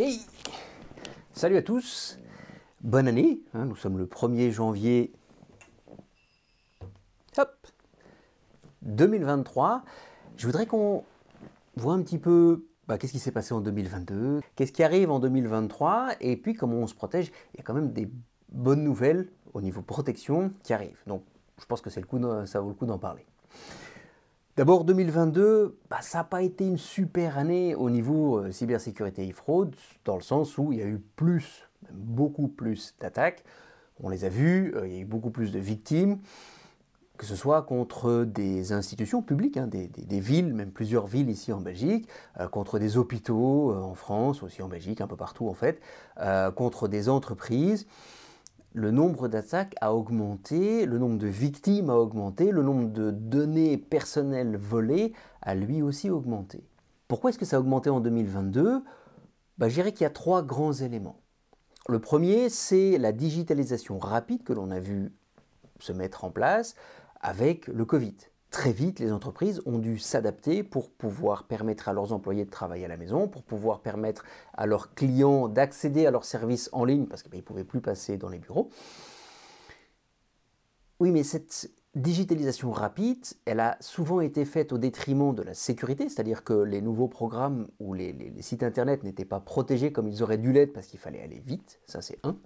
Hey Salut à tous, bonne année, hein, nous sommes le 1er janvier Hop 2023. Je voudrais qu'on voit un petit peu bah, qu'est-ce qui s'est passé en 2022, qu'est-ce qui arrive en 2023, et puis comment on se protège. Il y a quand même des bonnes nouvelles au niveau protection qui arrivent. Donc je pense que c'est le coup ça vaut le coup d'en parler. D'abord 2022, bah, ça n'a pas été une super année au niveau euh, cybersécurité et fraude, dans le sens où il y a eu plus, beaucoup plus d'attaques. On les a vus, euh, il y a eu beaucoup plus de victimes, que ce soit contre des institutions publiques, hein, des, villes, même plusieurs villes ici en Belgique, euh, contre des hôpitaux en France, aussi en Belgique, un peu partout en fait, contre des entreprises le nombre d'attaques a augmenté, le nombre de victimes a augmenté, le nombre de données personnelles volées a lui aussi augmenté. Pourquoi est-ce que ça a augmenté en 2022 bah, Je dirais qu'il y a trois grands éléments. Le premier, c'est la digitalisation rapide que l'on a vu se mettre en place avec le Covid très vite, les entreprises ont dû s'adapter pour pouvoir permettre à leurs employés de travailler à la maison, pour pouvoir permettre à leurs clients d'accéder à leurs services en ligne parce qu'ils ne pouvaient plus passer dans les bureaux. Oui, mais cette digitalisation rapide, elle a souvent été faite au détriment de la sécurité, c'est-à-dire que les nouveaux programmes ou les, sites internet n'étaient pas protégés comme ils auraient dû l'être parce qu'il fallait aller vite, ça c'est un.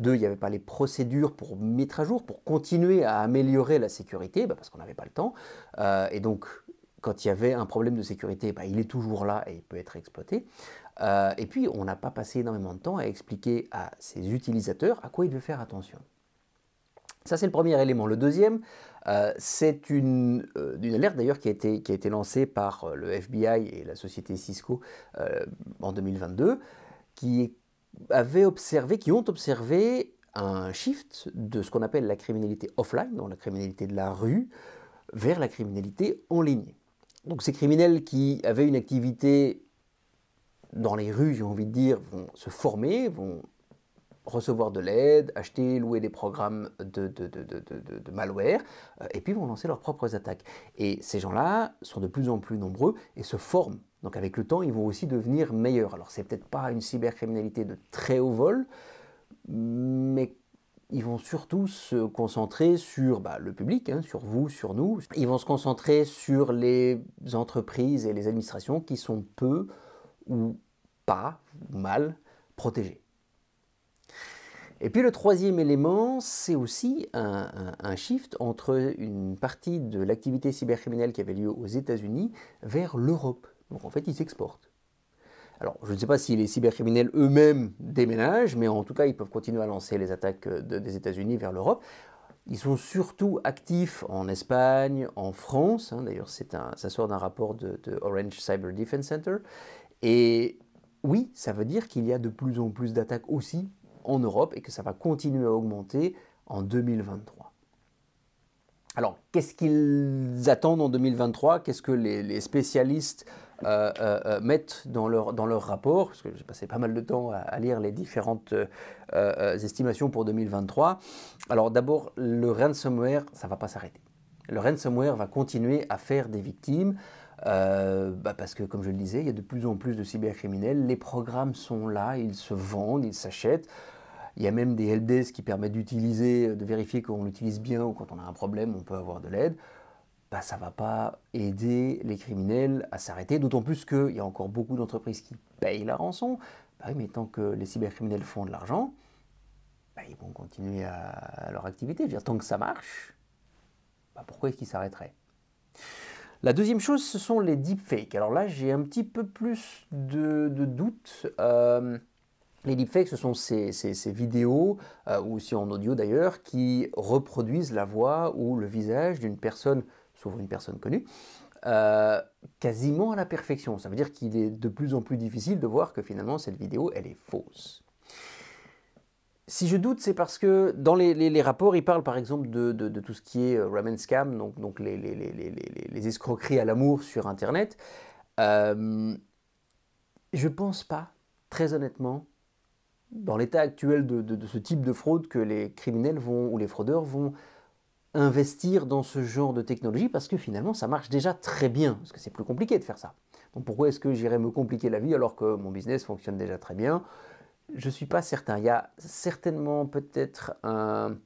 Deux, il n'y avait pas les procédures pour mettre à jour, pour continuer à améliorer la sécurité, bah, parce qu'on n'avait pas le temps. Euh, et donc, quand il y avait un problème de sécurité, bah, il est toujours là et il peut être exploité. Euh, et puis, on n'a pas passé énormément de temps à expliquer à ses utilisateurs à quoi ils devaient faire attention. Ça, c'est le premier élément. Le deuxième, euh, c'est une, euh, alerte d'ailleurs qui, a été, qui a été lancée par euh, le FBI et la société Cisco en 2022, qui observé, qui ont observé un shift de ce qu'on appelle la criminalité offline, donc la criminalité de la rue, vers la criminalité en ligne. Donc ces criminels qui avaient une activité dans les rues, j'ai envie de dire, vont se former, vont recevoir de l'aide, acheter, louer des programmes de, de, malware, euh, et puis vont lancer leurs propres attaques. Et ces gens-là sont de plus en plus nombreux et se forment. Donc avec le temps, ils vont aussi devenir meilleurs. Alors c'est peut-être pas une cybercriminalité de très haut vol, mais ils vont surtout se concentrer sur bah, le public, hein, sur vous, sur nous. Ils vont se concentrer sur les entreprises et les administrations qui sont peu ou pas, mal protégées. Et puis le troisième élément, c'est aussi un, shift entre une partie de l'activité cybercriminelle qui avait lieu aux États-Unis vers l'Europe. Donc en fait, ils s'exportent. Alors, je ne sais pas si les cybercriminels eux-mêmes déménagent, mais en tout cas, ils peuvent continuer à lancer les attaques des États-Unis vers l'Europe. Ils sont surtout actifs en Espagne, en France. Hein. D'ailleurs, ça sort d'un rapport de, de, Orange Cyber Defense Center. Et oui, ça veut dire qu'il y a de plus en plus d'attaques aussi en Europe et que ça va continuer à augmenter en 2023. Alors, qu'est-ce qu'ils attendent en 2023 Qu'est-ce que les, spécialistes euh, euh, euh, mettent dans leur, dans rapport? Parce que j'ai passé pas mal de temps à, lire les différentes estimations pour 2023. Alors d'abord, le ransomware, ça ne va pas s'arrêter. Le ransomware va continuer à faire des victimes. Bah, parce que, comme je le disais, il y a de plus en plus de cybercriminels. Les programmes sont là, ils se vendent, ils s'achètent. Il y a même des LDS qui permettent d'utiliser, de vérifier qu'on l'utilise bien ou quand on a un problème, on peut avoir de l'aide. Bah, ça ne va pas aider les criminels à s'arrêter, d'autant plus qu'il y a encore beaucoup d'entreprises qui payent la rançon. Bah mais tant que les cybercriminels font de l'argent, bah, ils vont continuer à, leur activité. tant que ça marche, pourquoi est-ce qu'ils s'arrêteraient? La deuxième chose, ce sont les deepfakes. Alors là, j'ai un petit peu plus de, doutes. Euh, les deepfakes, ce sont ces, vidéos, euh, ou aussi en audio d'ailleurs, qui reproduisent la voix ou le visage d'une personne, souvent une personne connue, euh, quasiment à la perfection. Ça veut dire qu'il est de plus en plus difficile de voir que finalement cette vidéo, elle est fausse. Si je doute, c'est parce que dans les, rapports, ils parlent par exemple de, tout ce qui est euh, ramen scam, donc, les, les, escroqueries à l'amour sur Internet. Euh, je pense pas, très honnêtement, dans l'état actuel de, ce type de fraude que les criminels vont ou les fraudeurs vont investir dans ce genre de technologie parce que finalement ça marche déjà très bien, parce que c'est plus compliqué de faire ça. Donc pourquoi est-ce que j'irais me compliquer la vie alors que mon business fonctionne déjà très bien? Je ne suis pas certain. Il y a certainement peut-être un,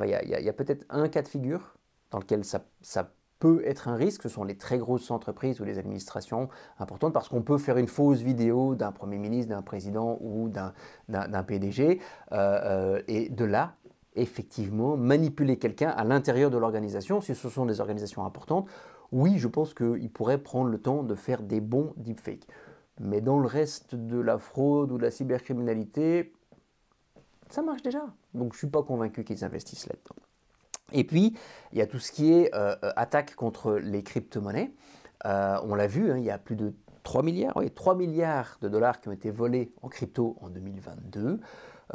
il y a, peut-être un cas de figure dans lequel ça, ça peut être un risque, ce sont les très grosses entreprises ou les administrations importantes, parce qu'on peut faire une fausse vidéo d'un Premier ministre, d'un président ou d'un PDG, euh, euh, et de là, effectivement, manipuler quelqu'un à l'intérieur de l'organisation, si ce sont des organisations importantes, oui, je pense qu'ils pourraient prendre le temps de faire des bons deepfakes. Mais dans le reste de la fraude ou de la cybercriminalité, ça marche déjà. Donc je ne suis pas convaincu qu'ils investissent là-dedans. Et puis, il y a tout ce qui est euh, euh, attaque contre les crypto-monnaies. Euh, on l'a vu, hein, il y a plus de 3 milliards, oui, 3 milliards de dollars qui ont été volés en crypto en 2022.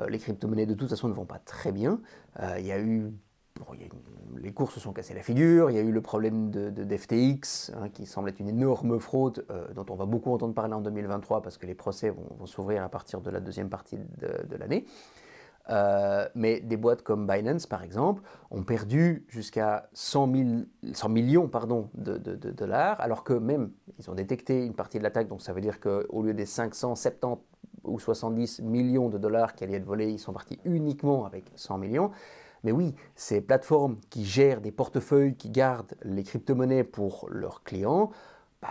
les crypto-monnaies, de toute façon, ne vont pas très bien. il y a eu les cours se sont cassés la figure, il y a eu le problème de, d'FTX, hein, qui semble être une énorme fraude, dont on va beaucoup entendre parler en 2023 parce que les procès vont, s'ouvrir à partir de la deuxième partie de l'année. Euh, mais des boîtes comme Binance, par exemple, ont perdu jusqu'à 100, millions de, dollars, alors que même, ils ont détecté une partie de l'attaque, donc ça veut dire qu'au lieu des 570 ou 70 millions de dollars qui allaient être volés, ils sont partis uniquement avec 100 millions. Mais oui, ces plateformes qui gèrent des portefeuilles, qui gardent les crypto-monnaies pour leurs clients, bah,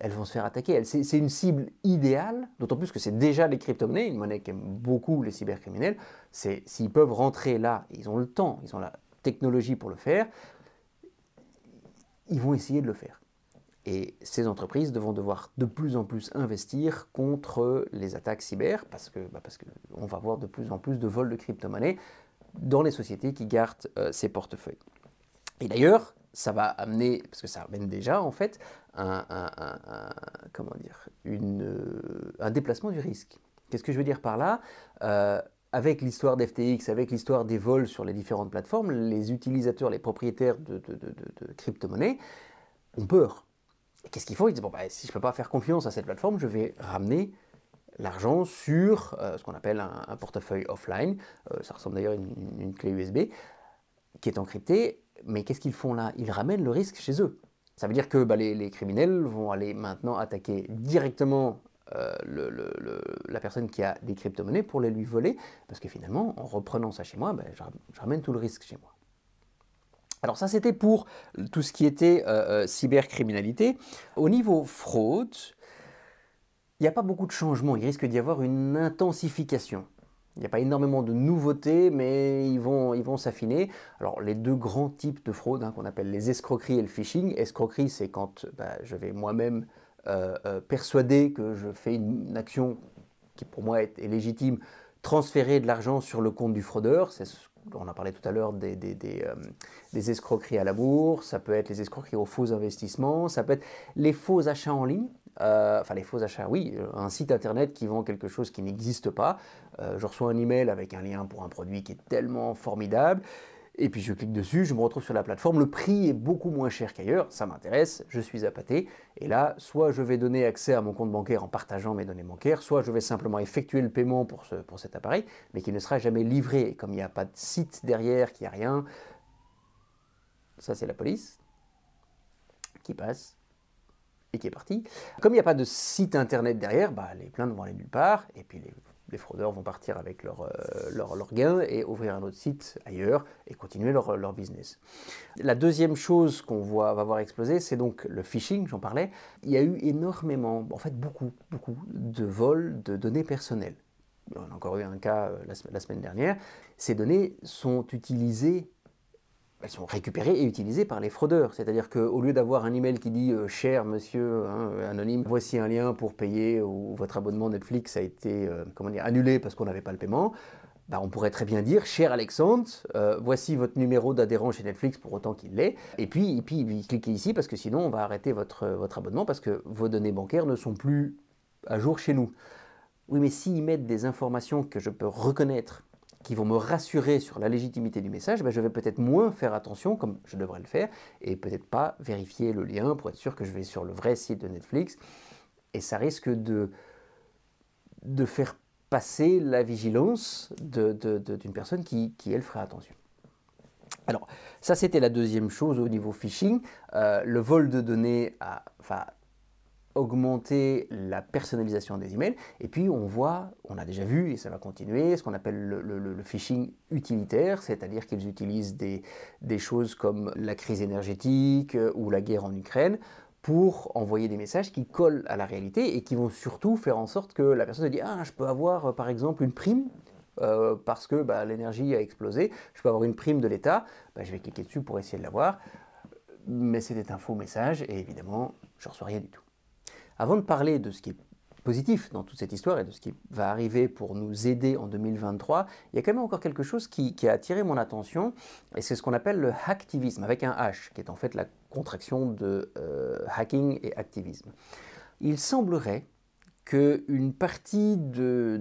elles vont se faire attaquer. C'est une cible idéale, d'autant plus que c'est déjà les crypto-monnaies, une monnaie qu'aiment beaucoup les cybercriminels. S'ils peuvent rentrer là, ils ont le temps, ils ont la technologie pour le faire, ils vont essayer de le faire. Et ces entreprises vont devoir de plus en plus investir contre les attaques cyber parce que bah parce va avoir de plus en plus de vols de crypto-monnaies dans les sociétés qui gardent euh, ces portefeuilles. Et d'ailleurs, ça va amener, parce que ça amène déjà en fait, un, comment dire, euh, un déplacement du risque. Qu'est-ce que je veux dire par là? Euh, Avec l'histoire d'FTX, avec l'histoire des vols sur les différentes plateformes, les utilisateurs, les propriétaires de, crypto-monnaies ont peur. Qu'est-ce qu'ils font? Ils disent, bon, bah, si je ne peux pas faire confiance à cette plateforme, je vais ramener l'argent sur euh, ce qu'on appelle un, portefeuille offline. ça ressemble d'ailleurs à une, clé USB qui est encryptée mais qu'est-ce qu'ils font là? Ils ramènent le risque chez eux. Ça veut dire que bah, les, criminels vont aller maintenant attaquer directement euh, la personne qui a des crypto-monnaies pour les lui voler, parce que finalement, en reprenant ça chez moi, bah, je, ramène tout le risque chez moi. Alors ça, c'était pour tout ce qui était euh, euh, cybercriminalité. Au niveau fraude, il n'y a pas beaucoup de changements. Il risque d'y avoir une intensification. Il n'y a pas énormément de nouveautés, mais ils vont ils vont s'affiner. Alors les deux grands types de fraude hein, qu'on appelle les escroqueries et le phishing. Escroquerie, c'est quand bah, je vais moi-même euh, euh, persuader que je fais une action qui pour moi est, légitime, transférer de l'argent sur le compte du fraudeur. On a parlé tout à l'heure des, des, des, euh, des, escroqueries à la bourse, ça peut être les escroqueries aux faux investissements, ça peut être les faux achats en ligne. Euh, enfin les faux achats, oui, euh, un site internet qui vend quelque chose qui n'existe pas. Euh, je reçois un email avec un lien pour un produit qui est tellement formidable. Et puis je clique dessus, je me retrouve sur la plateforme, le prix est beaucoup moins cher qu'ailleurs, ça m'intéresse, je suis appâté. Et là, soit je vais donner accès à mon compte bancaire en partageant mes données bancaires, soit je vais simplement effectuer le paiement pour, ce, pour cet appareil, mais qui ne sera jamais livré. Comme il n'y a pas de site derrière, qu'il n'y a rien, ça c'est la police qui passe, qui est parti. Comme il n'y a pas de site internet derrière, bah, les plaintes vont aller nulle part, et puis les, fraudeurs vont partir avec leur, euh, leur, leur, gain et ouvrir un autre site ailleurs et continuer leur, leur business. La deuxième chose qu'on va voir exploser, c'est donc le phishing, j'en parlais. Il y a eu énormément, en fait beaucoup, beaucoup de vols de données personnelles. On a encore eu un cas euh, la semaine dernière. Ces données sont utilisées elles sont récupérées et utilisées par les fraudeurs. C'est-à-dire qu'au lieu d'avoir un email qui dit euh, Cher monsieur hein, anonyme, voici un lien pour payer ou votre abonnement Netflix a été euh, annulé parce qu'on n'avait pas le paiement, bah, on pourrait très bien dire Cher Alexandre, euh, voici votre numéro d'adhérent chez Netflix pour autant qu'il l'est, et puis, et puis, cliquez ici parce que sinon on va arrêter votre, votre abonnement parce que vos données bancaires ne sont plus à jour chez nous. Oui, mais s'ils mettent des informations que je peux reconnaître qui vont me rassurer sur la légitimité du message, ben je vais peut-être moins faire attention, comme je devrais le faire, et peut-être pas vérifier le lien pour être sûr que je vais sur le vrai site de Netflix. Et ça risque de, de faire passer la vigilance d'une personne qui, qui, elle, ferait attention. Alors, ça, c'était la deuxième chose au niveau phishing. Euh, le vol de données a augmenté la personnalisation des emails. Et puis, on voit, on a déjà vu, et ça va continuer, ce qu'on appelle le, phishing utilitaire, c'est-à-dire qu'ils utilisent des, des, choses comme la crise énergétique euh, ou la guerre en Ukraine pour envoyer des messages qui collent à la réalité et qui vont surtout faire en sorte que la personne se dit Ah, je peux avoir euh, par exemple une prime euh, parce que bah, l'énergie a explosé, je peux avoir une prime de l'État, bah, je vais cliquer dessus pour essayer de l'avoir. Mais c'était un faux message et évidemment, je ne reçois rien du tout. Avant de parler de ce qui est positif dans toute cette histoire et de ce qui va arriver pour nous aider en 2023, il y a quand même encore quelque chose qui, a attiré mon attention, et c'est ce qu'on appelle le hacktivisme, avec un H, qui est en fait la contraction de euh, hacking et activisme. Il semblerait qu'une partie de,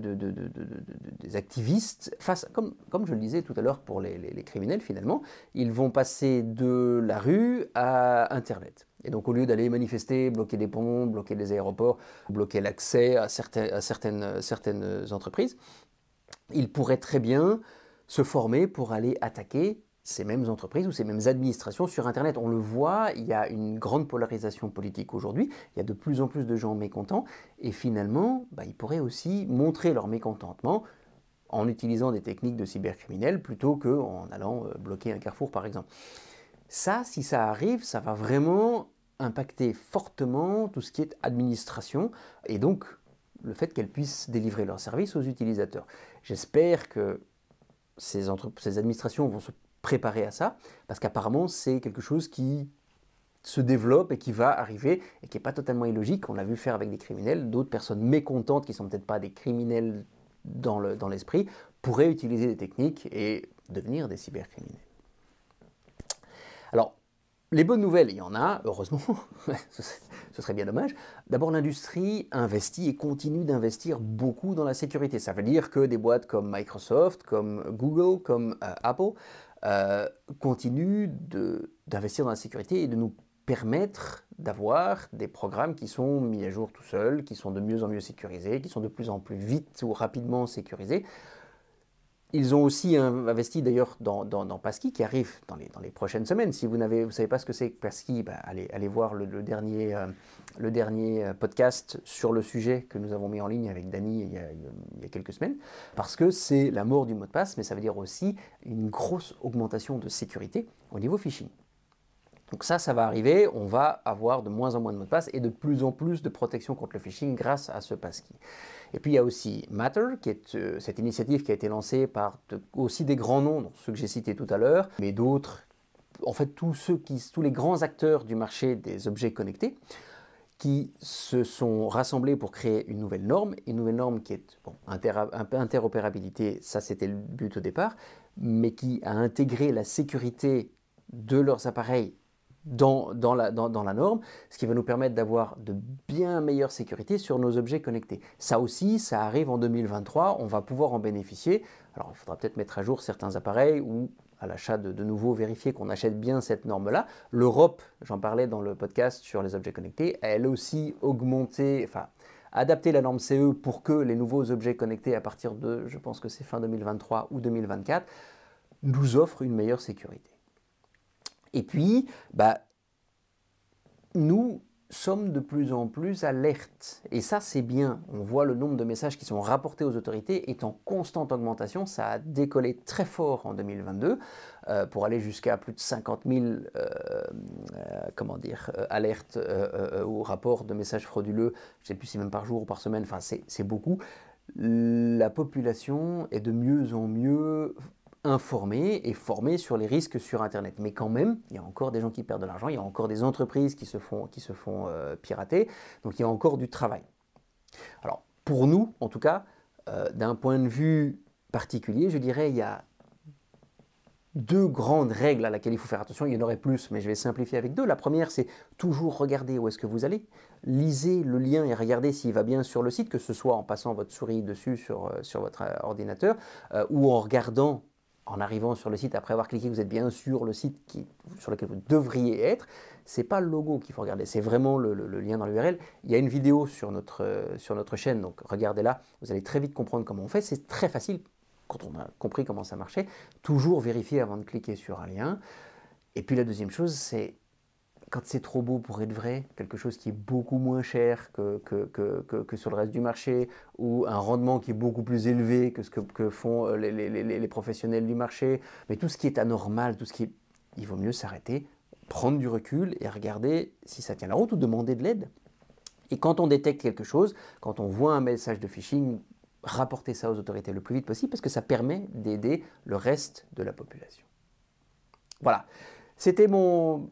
des activistes fassent, comme, je le disais tout à l'heure pour les, criminels finalement, ils vont passer de la rue à Internet. Et donc au lieu d'aller manifester, bloquer des ponts, bloquer des aéroports, bloquer l'accès à, certaines, certaines, certaines entreprises, ils pourraient très bien se former pour aller attaquer ces mêmes entreprises ou ces mêmes administrations sur Internet. On le voit, il y a une grande polarisation politique aujourd'hui, il y a de plus en plus de gens mécontents, et finalement, bah, ils pourraient aussi montrer leur mécontentement en utilisant des techniques de cybercriminels plutôt qu'en allant euh, bloquer un carrefour par exemple. Ça, si ça arrive, ça va vraiment impacter fortement tout ce qui est administration et donc le fait qu'elles puissent délivrer leurs services aux utilisateurs. J'espère que ces, ces administrations vont se préparer à ça, parce qu'apparemment c'est quelque chose qui se développe et qui va arriver et qui n'est pas totalement illogique. On l'a vu faire avec des criminels, d'autres personnes mécontentes qui ne sont peut-être pas des criminels dans l'esprit le, pourraient utiliser des techniques et devenir des cybercriminels. Alors, les bonnes nouvelles, il y en a, heureusement, ce serait bien dommage. D'abord, l'industrie investit et continue d'investir beaucoup dans la sécurité. Ça veut dire que des boîtes comme Microsoft, comme Google, comme euh, Apple euh, continue d'investir dans la sécurité et de nous permettre d'avoir des programmes qui sont mis à jour tout seuls, qui sont de mieux en mieux sécurisés, qui sont de plus en plus vite ou rapidement sécurisés. Ils ont aussi investi d'ailleurs dans, dans, Passkey qui arrive dans les, dans les, prochaines semaines. Si vous ne savez pas ce que c'est que Passkey, bah, allez, allez, voir le, dernier, euh, le dernier euh, podcast sur le sujet que nous avons mis en ligne avec Dany il, il, y a quelques semaines. Parce que c'est la mort du mot de passe, mais ça veut dire aussi une grosse augmentation de sécurité au niveau phishing. Donc ça, ça va arriver, on va avoir de moins en moins de mots de passe et de plus en plus de protection contre le phishing grâce à ce passkey. Et puis il y a aussi Matter, qui est euh, cette initiative qui a été lancée par aussi des grands noms, dont ceux que j'ai cités tout à l'heure, mais d'autres, en fait tous, ceux qui, tous les grands acteurs du marché des objets connectés, qui se sont rassemblés pour créer une nouvelle norme, une nouvelle norme qui est bon, interopérabilité, ça c'était le but au départ, mais qui a intégré la sécurité de leurs appareils dans, la, norme, ce qui va nous permettre d'avoir de bien meilleures sécurités sur nos objets connectés. Ça aussi, ça arrive en 2023, on va pouvoir en bénéficier. Alors il faudra peut-être mettre à jour certains appareils ou à l'achat de, de nouveau vérifier qu'on achète bien cette norme-là. L'Europe, j'en parlais dans le podcast sur les objets connectés, elle aussi augmenté, enfin adapté la norme CE pour que les nouveaux objets connectés à partir de, je pense que c'est fin 2023 ou 2024, nous offrent une meilleure sécurité. Et puis, bah, nous sommes de plus en plus alertes. Et ça, c'est bien. On voit le nombre de messages qui sont rapportés aux autorités est en constante augmentation. Ça a décollé très fort en 2022 euh, pour aller jusqu'à plus de 50 000 euh, euh, comment dire, alertes ou rapports de messages frauduleux. Je ne sais plus si même par jour ou par semaine. Enfin, c'est beaucoup. La population est de mieux en mieux informés et formés sur les risques sur Internet. Mais quand même, il y a encore des gens qui perdent de l'argent, il y a encore des entreprises qui se font, qui se font euh, pirater, donc il y a encore du travail. Alors, pour nous, en tout cas, euh, d'un point de vue particulier, je dirais, il y a deux grandes règles à laquelle il faut faire attention. Il y en aurait plus, mais je vais simplifier avec deux. La première, c'est toujours regarder où est-ce que vous allez. Lisez le lien et regardez s'il va bien sur le site, que ce soit en passant votre souris dessus sur, euh, sur votre ordinateur ou en regardant en arrivant sur le site, après avoir cliqué, vous êtes bien sur le site sur lequel vous devriez être. C'est pas le logo qu'il faut regarder, c'est vraiment le, lien dans l'URL. Il y a une vidéo sur notre, euh, sur notre chaîne, donc regardez-la. Vous allez très vite comprendre comment on fait. C'est très facile. quand on a compris comment ça marchait, toujours vérifier avant de cliquer sur un lien. Et puis la deuxième chose, c'est quand c'est trop beau pour être vrai, quelque chose qui est beaucoup moins cher que, que, sur le reste du marché, ou un rendement qui est beaucoup plus élevé que ce que, font euh, les, professionnels du marché, mais tout ce qui est anormal, tout ce qui. Il vaut mieux s'arrêter, prendre du recul et regarder si ça tient la route ou demander de l'aide. Et quand on détecte quelque chose, quand on voit un message de phishing, rapporter ça aux autorités le plus vite possible parce que ça permet d'aider le reste de la population. Voilà, c'était mon,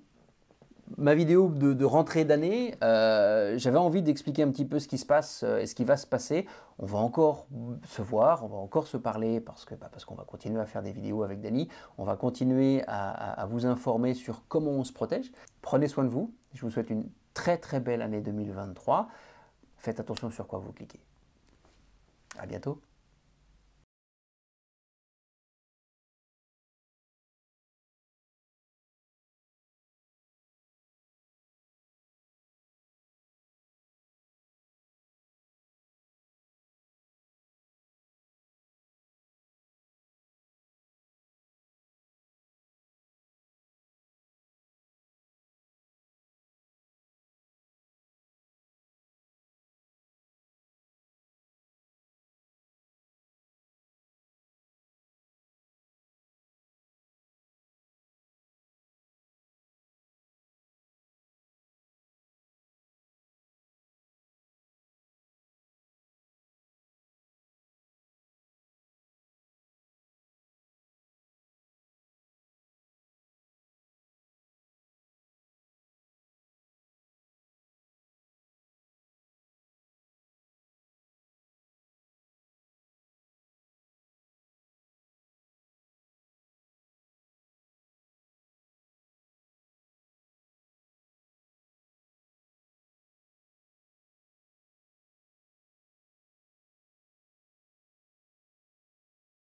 ma vidéo de, rentrée d'année, euh, j'avais envie d'expliquer un petit peu ce qui se passe euh, et ce qui va se passer. On va encore se voir, on va encore se parler parce que bah, parce qu'on va continuer à faire des vidéos avec Dani. On va continuer à, vous informer sur comment on se protège. Prenez soin de vous. Je vous souhaite une très très belle année 2023. Faites attention sur quoi vous cliquez. À bientôt.